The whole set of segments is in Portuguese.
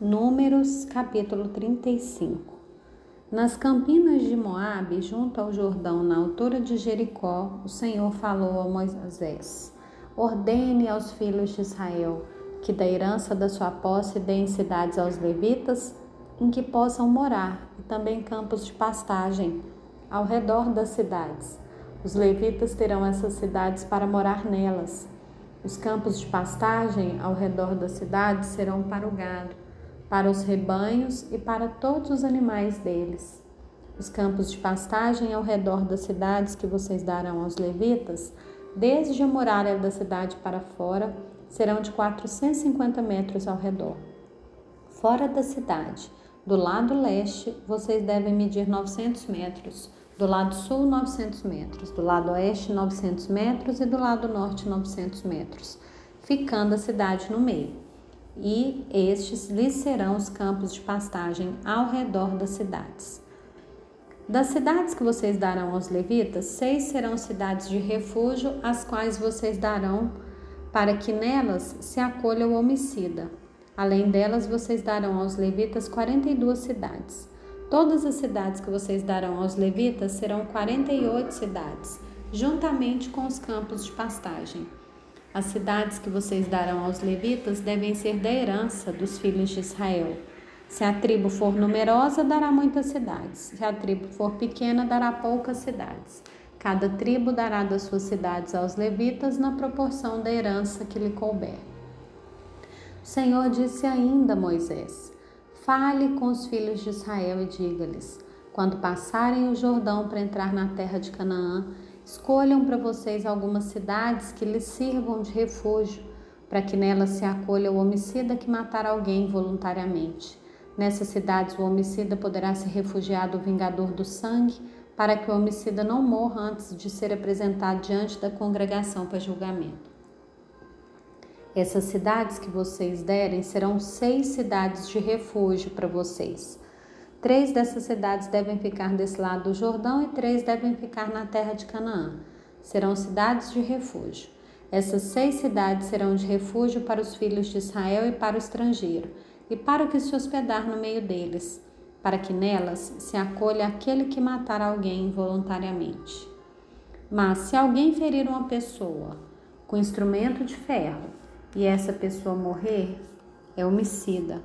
Números capítulo 35 Nas campinas de Moabe, junto ao Jordão, na altura de Jericó, o Senhor falou a Moisés: Ordene aos filhos de Israel que da herança da sua posse deem cidades aos levitas em que possam morar e também campos de pastagem ao redor das cidades. Os levitas terão essas cidades para morar nelas. Os campos de pastagem ao redor das cidades serão para o gado para os rebanhos e para todos os animais deles. Os campos de pastagem ao redor das cidades que vocês darão aos levitas, desde a muralha da cidade para fora, serão de 450 metros ao redor. Fora da cidade, do lado leste, vocês devem medir 900 metros, do lado sul, 900 metros, do lado oeste, 900 metros e do lado norte, 900 metros, ficando a cidade no meio e estes lhes serão os campos de pastagem ao redor das cidades. Das cidades que vocês darão aos levitas, seis serão cidades de refúgio, as quais vocês darão para que nelas se acolha o homicida. Além delas, vocês darão aos levitas 42 cidades. Todas as cidades que vocês darão aos levitas serão 48 cidades, juntamente com os campos de pastagem. As cidades que vocês darão aos levitas devem ser da herança dos filhos de Israel. Se a tribo for numerosa, dará muitas cidades. Se a tribo for pequena, dará poucas cidades. Cada tribo dará das suas cidades aos levitas na proporção da herança que lhe couber. O Senhor disse ainda a Moisés: Fale com os filhos de Israel e diga-lhes: Quando passarem o Jordão para entrar na terra de Canaã, Escolham para vocês algumas cidades que lhes sirvam de refúgio, para que nelas se acolha o homicida que matar alguém voluntariamente. Nessas cidades, o homicida poderá se refugiar do vingador do sangue, para que o homicida não morra antes de ser apresentado diante da congregação para julgamento. Essas cidades que vocês derem serão seis cidades de refúgio para vocês. Três dessas cidades devem ficar desse lado do Jordão e três devem ficar na terra de Canaã. Serão cidades de refúgio. Essas seis cidades serão de refúgio para os filhos de Israel e para o estrangeiro, e para o que se hospedar no meio deles, para que nelas se acolha aquele que matar alguém voluntariamente. Mas se alguém ferir uma pessoa com instrumento de ferro e essa pessoa morrer, é homicida.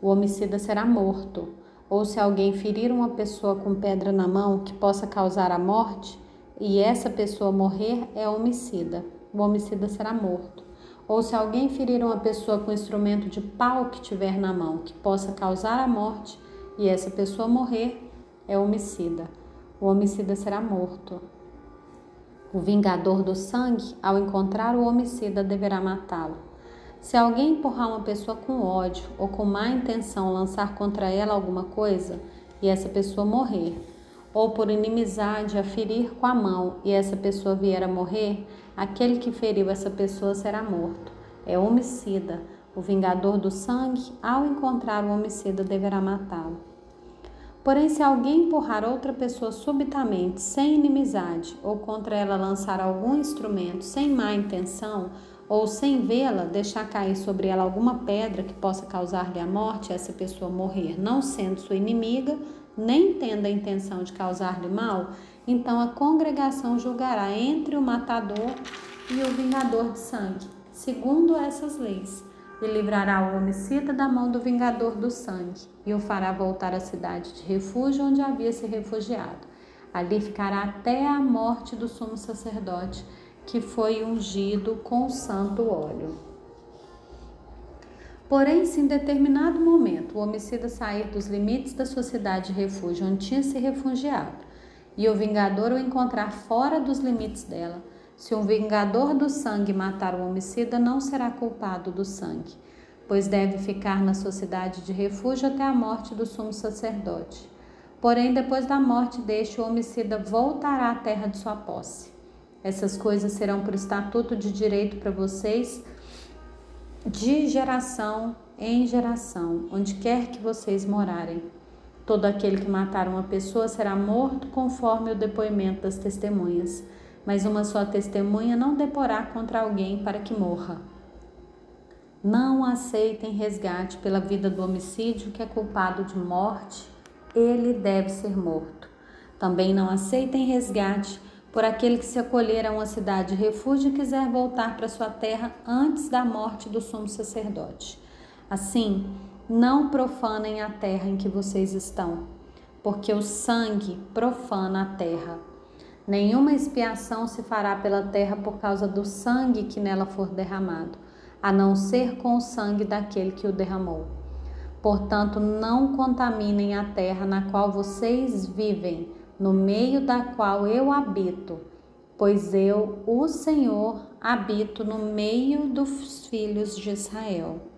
O homicida será morto ou se alguém ferir uma pessoa com pedra na mão que possa causar a morte e essa pessoa morrer, é homicida. O homicida será morto. Ou se alguém ferir uma pessoa com instrumento de pau que tiver na mão que possa causar a morte e essa pessoa morrer, é homicida. O homicida será morto. O vingador do sangue, ao encontrar o homicida, deverá matá-lo. Se alguém empurrar uma pessoa com ódio ou com má intenção lançar contra ela alguma coisa e essa pessoa morrer, ou por inimizade a ferir com a mão e essa pessoa vier a morrer, aquele que feriu essa pessoa será morto. É homicida. O vingador do sangue, ao encontrar o homicida, deverá matá-lo. Porém, se alguém empurrar outra pessoa subitamente, sem inimizade, ou contra ela lançar algum instrumento sem má intenção, ou sem vê-la, deixar cair sobre ela alguma pedra que possa causar-lhe a morte, essa pessoa morrer, não sendo sua inimiga, nem tendo a intenção de causar-lhe mal, então a congregação julgará entre o matador e o vingador de sangue, segundo essas leis, e livrará o homicida da mão do vingador do sangue, e o fará voltar à cidade de refúgio onde havia se refugiado. Ali ficará até a morte do sumo sacerdote que foi ungido com santo óleo. Porém, se em determinado momento o homicida sair dos limites da sua cidade de refúgio onde tinha se refugiado, e o vingador o encontrar fora dos limites dela, se um vingador do sangue matar o homicida, não será culpado do sangue, pois deve ficar na sua cidade de refúgio até a morte do sumo sacerdote. Porém, depois da morte deste, o homicida voltará à terra de sua posse. Essas coisas serão por estatuto de direito para vocês de geração em geração, onde quer que vocês morarem. Todo aquele que matar uma pessoa será morto conforme o depoimento das testemunhas, mas uma só testemunha não deporá contra alguém para que morra. Não aceitem resgate pela vida do homicídio que é culpado de morte, ele deve ser morto. Também não aceitem resgate por aquele que se acolher a uma cidade de refúgio e quiser voltar para sua terra antes da morte do sumo sacerdote. Assim, não profanem a terra em que vocês estão, porque o sangue profana a terra. Nenhuma expiação se fará pela terra por causa do sangue que nela for derramado a não ser com o sangue daquele que o derramou. Portanto, não contaminem a terra na qual vocês vivem, no meio da qual eu habito, pois eu, o Senhor, habito no meio dos filhos de Israel.